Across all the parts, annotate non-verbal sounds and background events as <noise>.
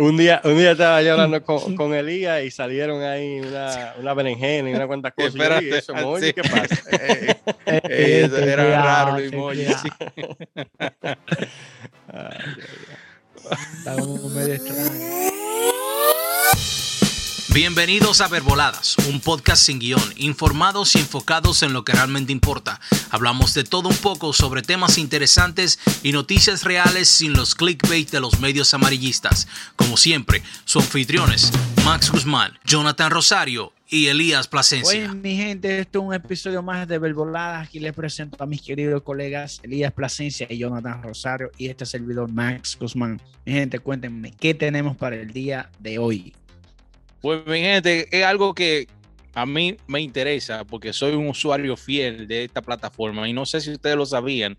Un día, un día estaba yo hablando <laughs> con, con Elías y salieron ahí una, una berenjena y una cuantas cosas. Espérate, y eso, sí. ¿qué pasa? <laughs> Eh, Eh, eso era cuidado, raro emoji, cuidado. sí. Ay, Está como medio extraño. Bienvenidos a Verboladas, un podcast sin guion, informados y enfocados en lo que realmente importa. Hablamos de todo un poco sobre temas interesantes y noticias reales sin los clickbait de los medios amarillistas. Como siempre, sus anfitriones, Max Guzmán, Jonathan Rosario y Elías Plasencia. Oye, mi gente, esto es un episodio más de Verboladas. Aquí les presento a mis queridos colegas Elías Plasencia y Jonathan Rosario y este servidor Max Guzmán. Mi gente, cuéntenme, ¿qué tenemos para el día de hoy? Pues mi gente, es algo que a mí me interesa porque soy un usuario fiel de esta plataforma y no sé si ustedes lo sabían,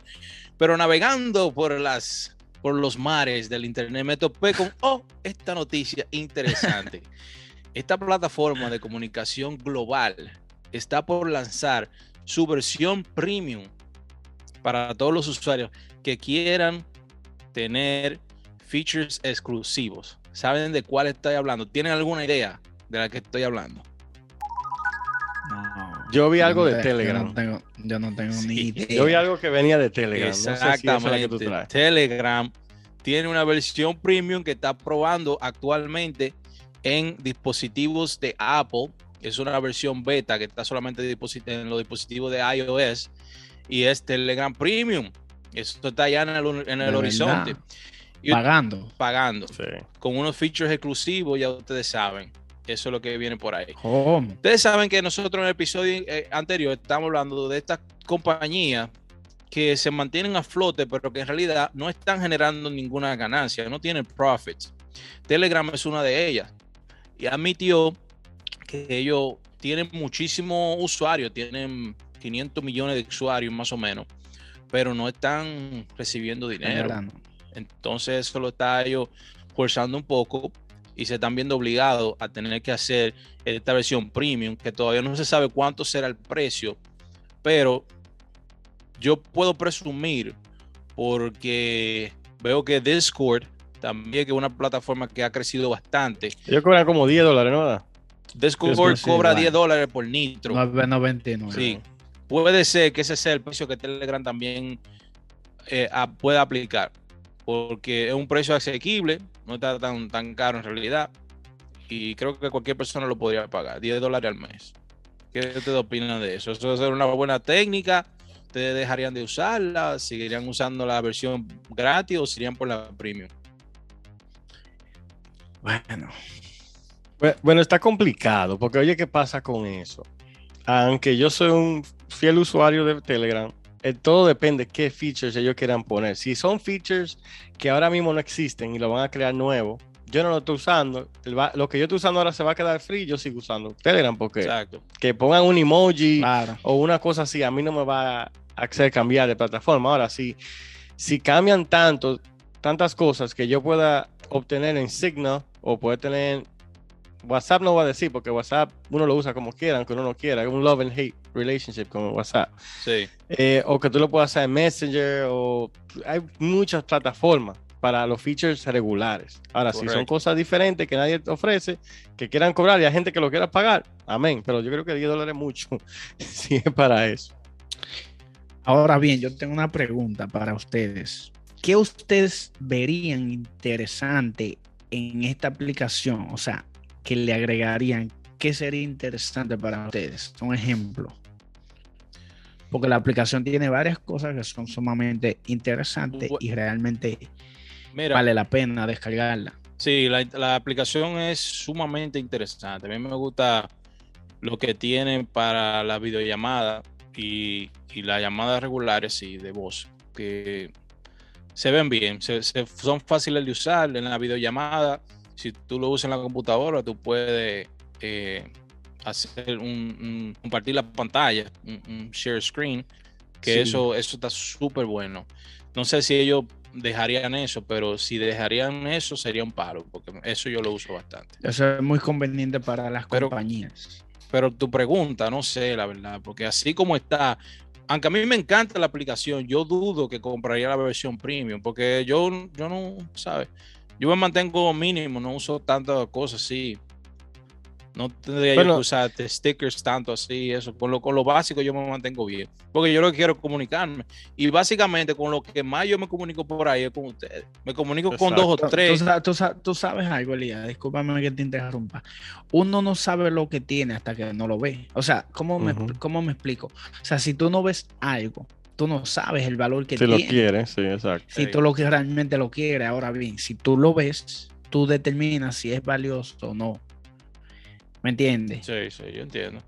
pero navegando por las por los mares del internet me topé con <laughs> oh, esta noticia interesante. <laughs> esta plataforma de comunicación global está por lanzar su versión premium para todos los usuarios que quieran tener features exclusivos. ¿Saben de cuál estoy hablando? ¿Tienen alguna idea de la que estoy hablando? No, Yo vi yo algo no de te- Telegram. Yo no tengo, yo no tengo ni idea. Yo vi algo que venía de Telegram. No sé si esa es la que tú Exactamente. traes. Telegram tiene una versión premium que está probando actualmente en dispositivos de Apple. Es una versión beta que está solamente en los dispositivos de iOS y es Telegram Premium. Esto está ya en el, en el verdad. Y Pagando. pagando Sí. con unos features exclusivos, ya ustedes saben. Eso es lo que viene por ahí. Ustedes saben que nosotros en el episodio eh, anterior estamos hablando de estas compañías que se mantienen a flote, pero que en realidad no están generando ninguna ganancia, no tienen profits. Telegram es una de ellas. Y admitió que ellos tienen muchísimos usuarios, tienen 500 millones de usuarios más o menos, pero no están recibiendo dinero. no. Entonces eso lo está ellos forzando un poco y se están viendo obligados a tener que hacer esta versión premium, que todavía no se sabe cuánto será el precio, pero yo puedo presumir porque veo que Discord también que es una plataforma que ha crecido bastante. Ellos cobran como 10 dólares, ¿no? Discord Discord, sí, cobra bueno. 10 dólares por nitro. 9.99. Sí, puede ser que ese sea el precio que Telegram también eh, a- pueda aplicar, porque es un precio asequible, no está tan, tan caro en realidad, y creo que cualquier persona lo podría pagar, 10 dólares al mes. ¿Qué ustedes opinan de eso? ¿Eso es una buena técnica? ¿Ustedes dejarían de usarla? ¿Seguirían usando la versión gratis o serían por la premium? Bueno, Bue- Bueno, está complicado, porque oye, ¿qué pasa con eso? Aunque yo soy un fiel usuario de Telegram, todo depende qué features ellos quieran poner. Si son features que ahora mismo no existen y lo van a crear nuevo, yo no lo estoy usando. va- lo que yo estoy usando ahora se va a quedar free, yo sigo usando Telegram, porque Exacto. que pongan un emoji claro. o una cosa así, a mí no me va a hacer cambiar de plataforma. Ahora, si, si cambian tanto, tantas cosas que yo pueda obtener en Signal o poder tener WhatsApp, no voy a decir, porque WhatsApp uno lo usa como quiera, aunque uno no quiera, es un love and hate relationship con WhatsApp. Sí. Eh, o que tú lo puedas hacer en Messenger, o hay muchas plataformas para los features regulares. Ahora, si son cosas diferentes que nadie te ofrece, que quieran cobrar y hay gente que lo quiera pagar, amén. Pero yo creo que 10 dólares es mucho, <laughs> si es para eso. Ahora bien, yo tengo una pregunta para ustedes. ¿Qué ustedes verían interesante en esta aplicación? O sea, que le agregarían, ¿qué sería interesante para ustedes? Un ejemplo. Porque la aplicación tiene varias cosas que son sumamente interesantes y realmente Mira, vale la pena descargarla. Sí, la, la aplicación es sumamente interesante. A mí me gusta lo que tienen para la videollamada y, y las llamadas regulares sí, de voz, que se ven bien, se- se- son fáciles de usar en la videollamada. Si tú lo usas en la computadora, tú puedes eh, hacer un, un- compartir la pantalla, un, un share screen, que Sí. eso, eso está súper bueno. No sé si ellos dejarían eso, pero si dejarían eso sería un paro, porque eso yo lo uso bastante. Eso es muy conveniente para las Pero- compañías. Pero tu pregunta, no sé, la verdad, porque así como está, aunque a mí me encanta la aplicación, yo dudo que compraría la versión premium, porque yo, yo no, ¿sabes? Yo me mantengo mínimo, no uso tantas cosas así. No tendría yo que usar stickers tanto así, eso. Con lo, con lo básico yo me mantengo bien. Porque yo lo que quiero es comunicarme. Y básicamente con lo que más yo me comunico por ahí es con ustedes. Me comunico con dos o tres. Tú, sa- tú sa- tú sabes algo, Elías, discúlpame que te interrumpa. Uno no sabe lo que tiene hasta que no lo ve. O sea, ¿cómo me, cómo me explico? O sea, si tú no ves algo, tú no sabes el valor que Si lo tiene. quieres, sí, exacto. Si tú lo que realmente lo quieres, ahora bien, si tú lo ves, tú determinas si es valioso o no. ¿Me entiendes? Sí, sí, yo entiendo.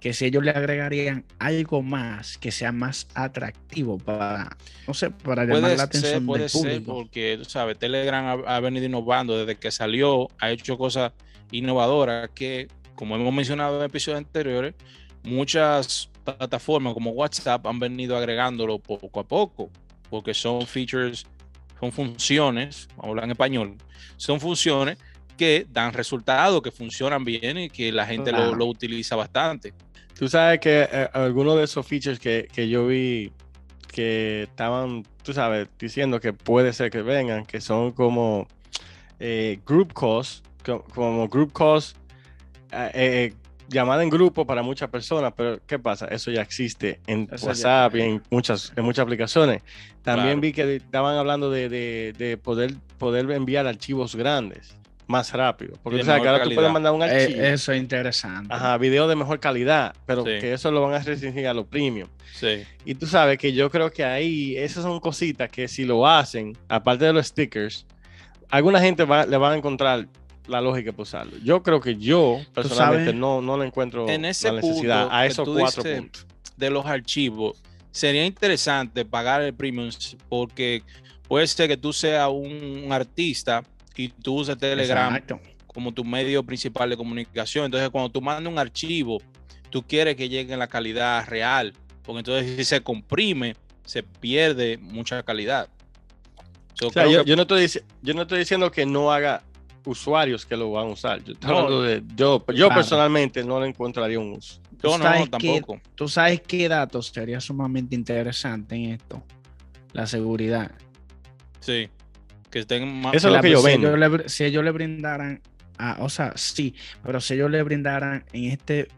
Que si ellos le agregarían algo más que sea más atractivo para, no sé, para llamar Puede la ser, atención puede del ser, público. porque tú sabes, Telegram ha, ha venido innovando desde que salió, ha hecho cosas innovadoras que, como hemos mencionado en episodios anteriores, muchas plataformas como WhatsApp han venido agregándolo poco a poco, porque son features, son funciones, hablar en español, son funciones que dan resultados, que funcionan bien y que la gente lo- Claro. lo, utiliza bastante. Tú sabes que eh, algunos de esos features que, que yo vi que estaban, tú sabes, diciendo que puede ser que vengan, que son como eh, group calls, co- como group calls, eh, eh, llamada en grupo para muchas personas, pero ¿qué pasa? Eso ya existe en Eso ya- WhatsApp y en muchas, en muchas aplicaciones. También Claro. vi que estaban hablando de, de- de poder, poder enviar archivos grandes más rápido, porque tú sabes que ahora tú puedes mandar un Eh, archivo. eso es interesante. Ajá, video de mejor calidad, pero Sí. que eso lo van a restringir a los premium. Sí, Y tú sabes que yo creo que ahí, esas son cositas que si lo hacen, aparte de los stickers, alguna gente va, le va a encontrar la lógica para usarlo. Yo creo que yo, personalmente, sabes, no, no le encuentro en ese la necesidad a esos cuatro dices- puntos. de los archivos, sería interesante pagar el premium porque puede ser que tú seas un, un artista y tú uses Telegram Exacto. como tu medio principal de comunicación. Entonces, cuando tú mandas un archivo, tú quieres que llegue en la calidad real, porque entonces si se comprime, se pierde mucha calidad. So, O sea, creo yo, que- yo no estoy, yo no estoy diciendo que no haga usuarios que lo van a usar. Yo, estoy No. hablando de, yo, yo Claro. personalmente no le encontraría un uso. yo tú no, tampoco. Tú sabes qué datos sería sumamente interesante en esto. La seguridad. Sí. Que estén más. Eso es lo que yo si vendo. ellos le- si ellos le brindaran, a- o sea, sí, pero si ellos le brindaran en este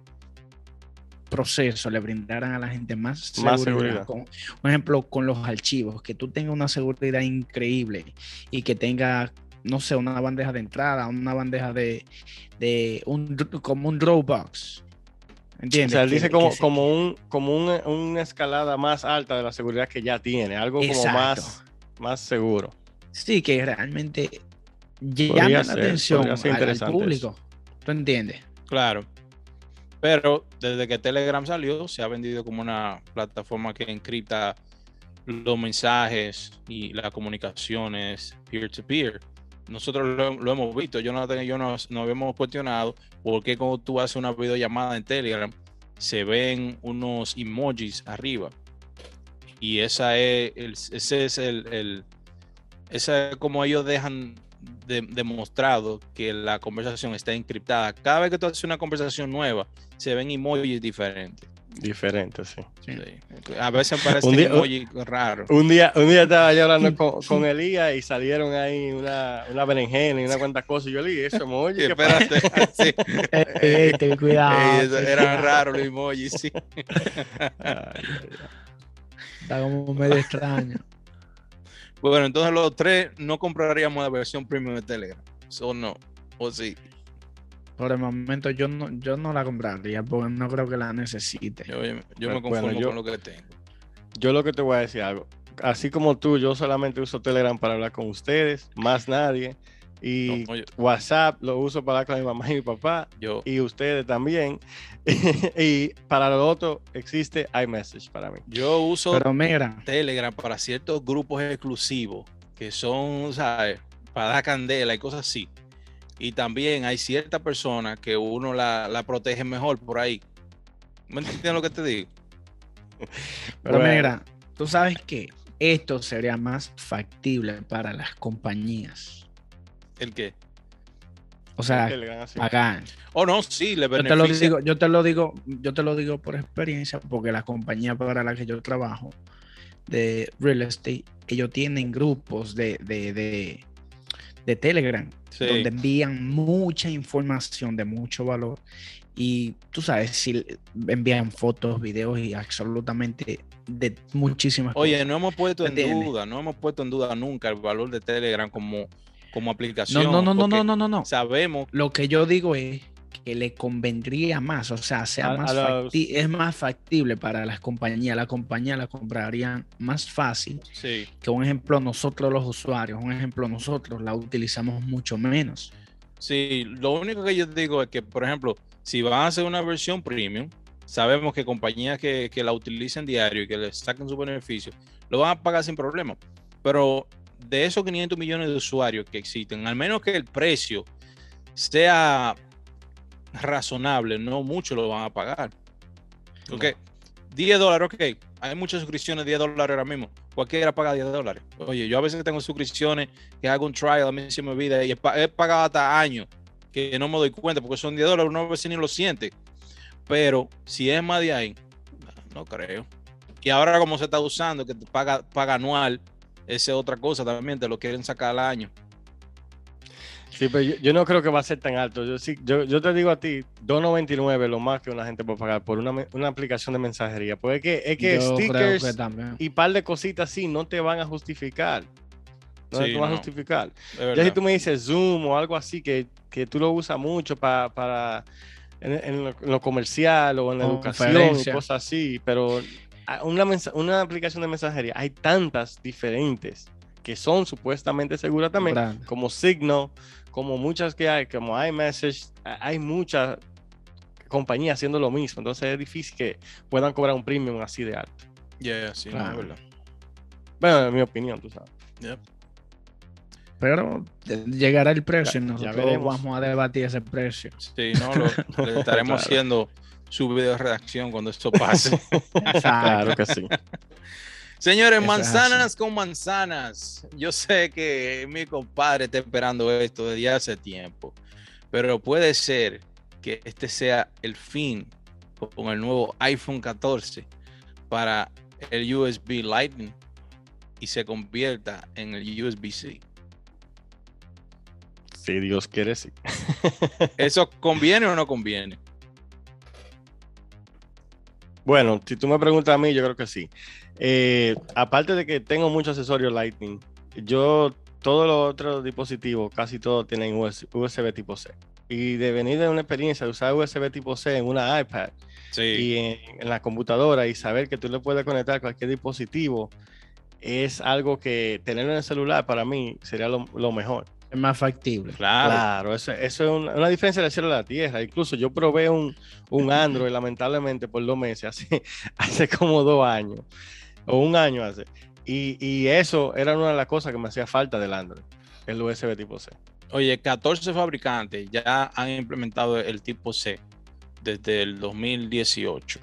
proceso, le brindaran a la gente más seguridad. Más seguridad. con- por ejemplo, con los archivos, que tú tengas una seguridad increíble y que tenga, no sé, una bandeja de entrada, una bandeja de, de un, como un Dropbox. O ¿Entiendes? sea, él dice como, se- como, un, como un- una escalada más alta de la seguridad que ya tiene, algo como Exacto. más, más seguro. Sí, que realmente Podría la ser, atención al- público. ¿Tú entiendes? Claro. Pero desde que Telegram salió, se ha vendido como una plataforma que encripta los mensajes y las comunicaciones peer-to-peer. Nosotros lo, hemos visto, yo no, tengo- yo no, no habíamos cuestionado por qué cuando tú haces una videollamada en Telegram se ven unos emojis arriba. Y esa es el, ese es el, el- es como ellos dejan de- demostrado que la conversación está encriptada. Cada vez que tú haces una conversación nueva, se ven emojis diferentes. Diferente, sí. A veces parecen Un día- emojis raros. Un día, un día estaba yo hablando con, con Elías y salieron ahí una, una berenjena y una cuanta cosas. Y yo le dije, eso, oye, ¿qué pasa? Espérate, sí. Ey, <laughs> ey, ten cuidado. Ey, ten cuidado. raros los emojis, sí. Ay, <laughs> Está como medio extraño. Bueno, entonces los tres no compraríamos la versión premium de Telegram. ¿O no? ¿O sí? Por el momento yo no, yo no la compraría porque no creo que la necesite. Yo, me conformo yo- con lo que tengo. Yo lo que te voy a decir algo. Así como tú, yo solamente uso Telegram para hablar con ustedes, más nadie. Y No, WhatsApp lo uso para hablar con mi mamá y mi papá. Yo, Y ustedes también. <laughs> y para lo otro existe iMessage para mí. yo uso Pero mira, Telegram para ciertos grupos exclusivos que son, ¿sabes? Para dar candela y cosas así. Y también hay ciertas personas que uno la, la protege mejor por ahí. ¿Me entiendes lo que te digo? <laughs> pero Bueno. mira, tú sabes que esto sería más factible para las compañías. ¿El qué? O sea, pagar. Oh, no, sí, le Yo te lo beneficia. digo, yo te lo digo, yo te lo digo por experiencia, porque la compañía para la que yo trabajo de real estate, ellos tienen grupos de, de, de, de Telegram, Sí. donde envían mucha información de mucho valor. Y tú sabes, si envían fotos, videos y absolutamente de muchísimas Oye, cosas. no hemos puesto en ¿Entiendes? duda, no hemos puesto en duda nunca el valor de Telegram como, como aplicación. No, no, no, no, no, no, no. Sabemos, Lo que yo digo es que le convendría más, o sea, sea A- más a los- facti- es más factible para las compañías. Las compañías la comprarían más fácil sí, que un ejemplo nosotros los usuarios, un ejemplo nosotros la utilizamos mucho menos. sí. Lo único que yo digo es que, por ejemplo, si van a hacer una versión premium, sabemos que compañías que, que la utilicen diario y que le saquen su beneficio, lo van a pagar sin problema. Pero de esos 500 millones de usuarios que existen, al menos que el precio sea razonable, no mucho lo van a pagar. Ok, 10 dólares, ok. Hay muchas suscripciones de 10 dólares ahora mismo. Cualquiera paga 10 dólares. Oye, yo a veces tengo suscripciones que hago un trial, a mí se me olvida y he pagado hasta años que no me doy cuenta porque son 10 dólares, uno a veces ni lo siente. Pero si es más de ahí, no creo. Y ahora como se está usando, que te paga, paga anual, esa es otra cosa también, te lo quieren sacar al año. Sí, pero yo, yo no creo que va a ser tan alto. Yo, sí, yo, yo te digo a ti, 2.99 lo más que una gente puede pagar por una, una aplicación de mensajería. Pues es que, es que stickers que y par de cositas así no te van a justificar. No Sí, te van a justificar. Ya si tú me dices Zoom o algo así que, que tú lo usas mucho pa- para en, en lo, en lo comercial o en la educación y cosas así, pero una, una aplicación de mensajería, hay tantas diferentes que son supuestamente seguras también, Brand. como Signal, como muchas que hay, como iMessage, a- hay muchas compañías haciendo lo mismo, entonces es difícil que puedan cobrar un premium así de alto. Yeah, sí, no, es Claro. verdad. Bueno, en mi opinión, tú sabes. Yep. Pero llegará el precio Ya- y ya nosotros veremos. vamos a debatir ese precio. Sí, no, lo- le <laughs> estaremos Claro. haciendo su video de redacción cuando esto pase. <laughs> Claro que sí. <laughs> Señores, manzanas con manzanas. Yo sé que mi compadre está esperando esto desde hace tiempo, pero puede ser que este sea el fin con el nuevo iPhone 14 para el USB Lightning y se convierta en el USB-C. Si Dios quiere, sí. <laughs> ¿Eso conviene o no conviene? Bueno, si tú me preguntas a mí, yo creo que sí. Eh, aparte de que tengo muchos accesorios Lightning, yo todos los otros dispositivos, casi todos tienen US- USB tipo C. Y de venir de una experiencia de usar USB tipo C en una iPad Sí. y en, en la computadora y saber que tú le puedes conectar cualquier dispositivo, es algo que tenerlo en el celular para mí sería lo, lo mejor. Es más factible. Claro. Claro, eso, eso es una, una diferencia del cielo a la tierra. Incluso yo probé un, un Android, <laughs> lamentablemente, por dos meses, hace, <laughs> hace como dos años, o un año hace. Y, y eso era una de las cosas que me hacía falta del Android, el USB tipo C. Oye, 14 fabricantes ya han implementado el tipo C desde el 2018.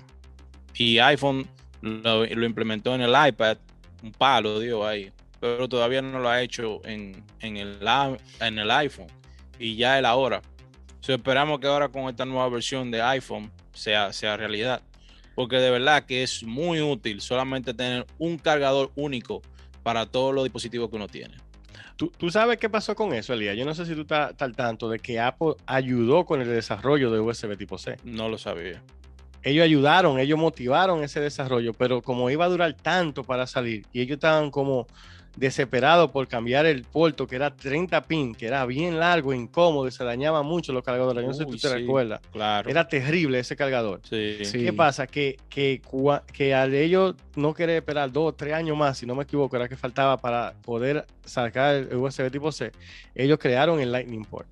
Y iPhone lo, implementó en el iPad, un palo dio ahí, pero todavía no lo ha hecho en, en el, en el iPhone. Y ya es la hora. So, esperamos que ahora con esta nueva versión de iPhone sea, sea realidad. Porque de verdad que es muy útil solamente tener un cargador único para todos los dispositivos que uno tiene. ¿Tú, tú sabes qué pasó con eso, Elías? Yo no sé si tú estás estás al tanto de que Apple ayudó con el desarrollo de USB tipo C. No lo sabía. ellos ayudaron, ellos motivaron ese desarrollo, pero como iba a durar tanto para salir y ellos estaban como desesperados por cambiar el puerto que era 30 pin, que era bien largo, incómodo y se dañaba mucho los cargadores. Yo no sé si tú te recuerdas. Claro. Era terrible ese cargador. Sí. Sí. ¿Qué pasa? Que, que, cua- que al ellos no querer esperar dos o tres años más, si no me equivoco, era que faltaba para poder sacar el USB tipo C, ellos crearon el Lightning Port.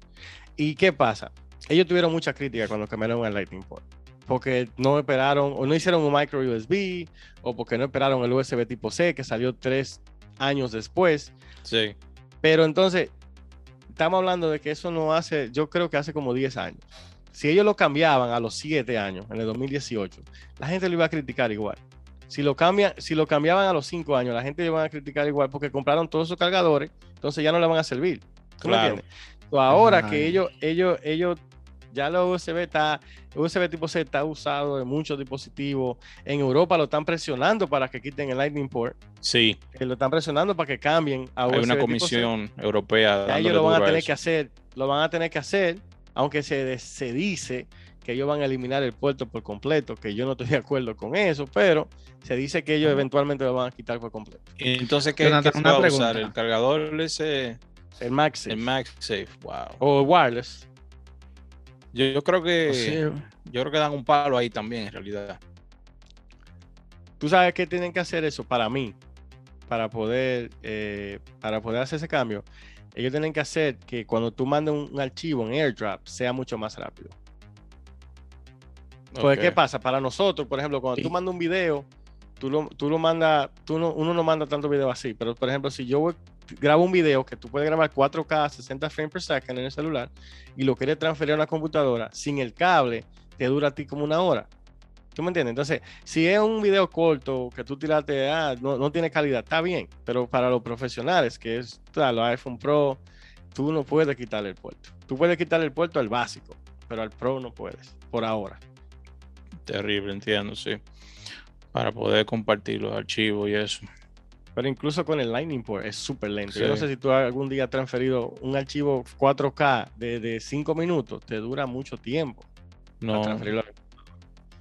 ¿Y qué pasa? Ellos tuvieron mucha crítica cuando cambiaron al Lightning Port. Porque no esperaron, o no hicieron un micro USB, o porque no esperaron el USB tipo C, que salió tres años después. Sí. Pero entonces, estamos hablando de que eso no hace, yo creo que hace como 10 años. Si ellos lo cambiaban a los 7 años, en el 2018, la gente lo iba a criticar igual. Si lo, cambian, si lo cambiaban a los 5 años, la gente lo iba a criticar igual porque compraron todos esos cargadores, entonces ya no le van a servir. ¿Tú me Claro. entiendes? So, ahora Ajá. que ellos, ellos, ellos Ya lo USB está, USB tipo C está usado en muchos dispositivos. En Europa lo están presionando para que quiten el Lightning port. Sí. Eh, lo están presionando para que cambien a USB Hay una comisión europea. ellos lo van a tener que hacer, lo van a tener que hacer, aunque se, se dice que ellos van a eliminar el puerto por completo, que yo no estoy de acuerdo con eso, pero se dice que ellos eventualmente lo van a quitar por completo. Entonces, ¿qué, ¿qué se va a usar? ¿El cargador ese? El MagSafe. El MagSafe, wow. O wireless. Yo, creo que yo creo que dan un palo ahí también, en realidad. Tú sabes que tienen que hacer eso para mí, para poder, eh, para poder hacer ese cambio. Ellos tienen que hacer que cuando tú mandes un, archivo en AirDrop sea mucho más rápido. Pues, ¿qué pasa? Para nosotros, por ejemplo, cuando tú mandas un video, tú lo, tú lo mandas, tú no, uno no manda tanto video así, pero por ejemplo, si yo grabo un video que tú puedes grabar 4K 60 frames per second en el celular y lo quieres transferir a una computadora sin el cable, te dura a ti como una hora. ¿Tú me entiendes? Entonces, si es un video corto que tú tiraste, ah, no, no tiene calidad, está bien, pero para los profesionales, que es los iPhone Pro, tú no puedes quitarle el puerto. Tú puedes quitarle el puerto al básico, pero al Pro no puedes, por ahora. Terrible, entiendo, sí. Para poder compartir los archivos y eso. Pero incluso con el Lightning Port es súper lento. Yo no sé si tú algún día has transferido un archivo 4K de 5 minutos, te dura mucho tiempo. No,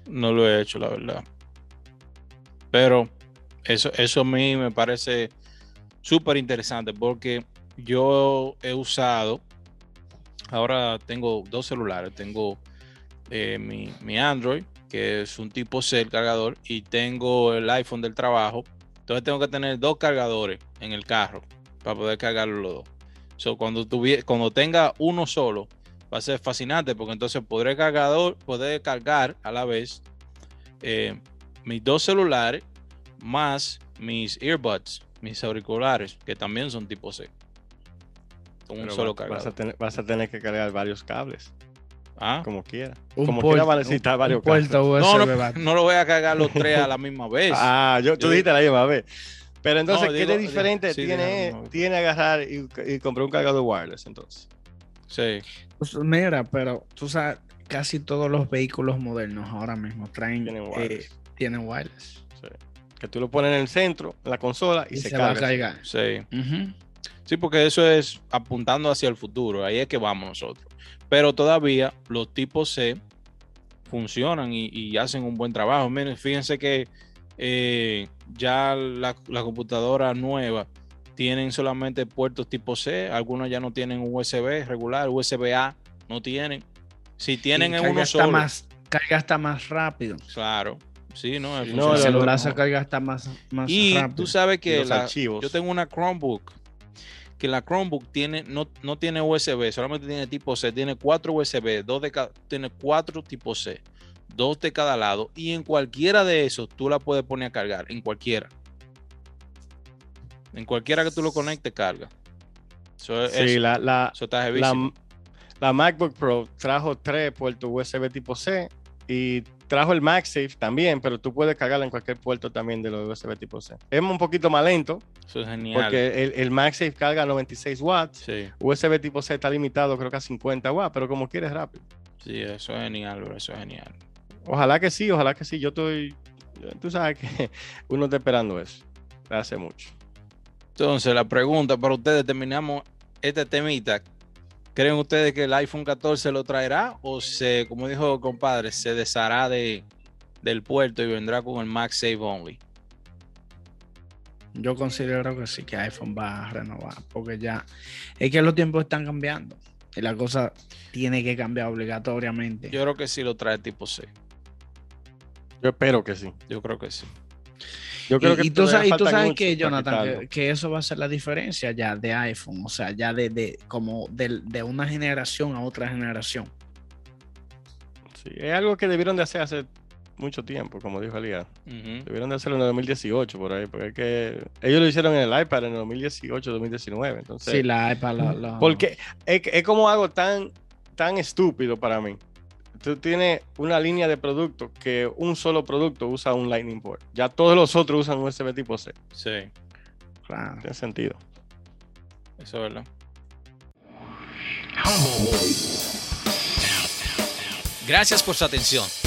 no lo he hecho, la verdad. Pero eso, eso a mí me parece súper interesante porque yo he usado, ahora tengo dos celulares, tengo eh, mi, mi Android, que es un tipo C el cargador, y tengo el iPhone del trabajo, entonces tengo que tener dos cargadores en el carro para poder cargarlo los dos. So, cuando, cuando tenga uno solo, va a ser fascinante porque entonces podré cargador, poder cargar a la vez eh, mis dos celulares más mis earbuds, mis auriculares, que también son tipo C. Con un solo cargador. vas a tener que cargar varios cables. ¿Ah? Como quiera. Como quiera va a necesitar varios no, no, lo voy a cargar los tres a la misma <laughs> vez. ah, yo, tú dijiste la misma vez. Pero entonces, ¿qué de diferente tiene, tiene agarrar y, comprar un cargador wireless entonces? Sí. Pues mira, pero tú sabes, casi todos los vehículos modernos ahora mismo traen tienen eh, wireless. Que tú lo pones en el centro, en la consola y, se, se, carga. Va a cargar. Sí. Sí, porque eso es apuntando hacia el futuro. Ahí es que vamos nosotros. Pero todavía los tipos C funcionan y, hacen un buen trabajo. Miren, fíjense que eh, ya la, computadora nueva tienen solamente puertos tipo C, algunos ya no tienen USB regular, USB A no tienen. Si tienen en uno solo. Más, carga hasta más rápido. Claro. Sí, no, el, celular se carga hasta más, más y rápido. tú sabes que yo tengo una Chromebook que la Chromebook tiene, no, no tiene USB, solamente tiene tipo C, tiene cuatro USB, dos de tiene cuatro tipo C, dos de cada lado, y en cualquiera de esos tú la puedes poner a cargar, en cualquiera. En cualquiera que tú lo conectes, carga. sí, la, la, la, MacBook Pro trajo tres puertos USB tipo C y trajo el MagSafe también, pero tú puedes cargarlo en cualquier puerto también de los USB tipo C. Es un poquito más lento. Eso es genial. Porque el, el MagSafe carga 96 watts. USB tipo C está limitado creo que a 50 watts, pero como quieres rápido. Sí, eso es genial, bro. Eso es genial. Ojalá que sí, ojalá que sí. Yo estoy, tú sabes que <laughs> uno está esperando eso. Hace mucho. Entonces, la pregunta para ustedes, terminamos este temita. ¿Creen ustedes que el iPhone 14 lo traerá o se, como dijo el compadre, se deshará de, del puerto y vendrá con el MagSafe Only? Yo considero que sí, que iPhone va a renovar, porque ya es que los tiempos están cambiando y la cosa tiene que cambiar obligatoriamente. Yo creo que sí lo trae tipo C. Yo espero que sí. Yo creo que sí y, tú, sabes, que, Jonathan, que, eso va a ser la diferencia ya de iPhone, o sea, ya de, como de, una generación a otra generación. Sí, es algo que debieron de hacer hace mucho tiempo, como dijo Elías. Debieron de hacerlo en el 2018 por ahí, porque es que ellos lo hicieron en el iPad en el 2018, 2019. Entonces, sí, la iPad. Porque es, es como algo tan, tan estúpido para mí tú tienes una línea de productos que un solo producto usa un Lightning port. Ya todos los otros usan USB tipo C. Sí. Claro. Tiene sentido. Eso es verdad. Gracias por su atención.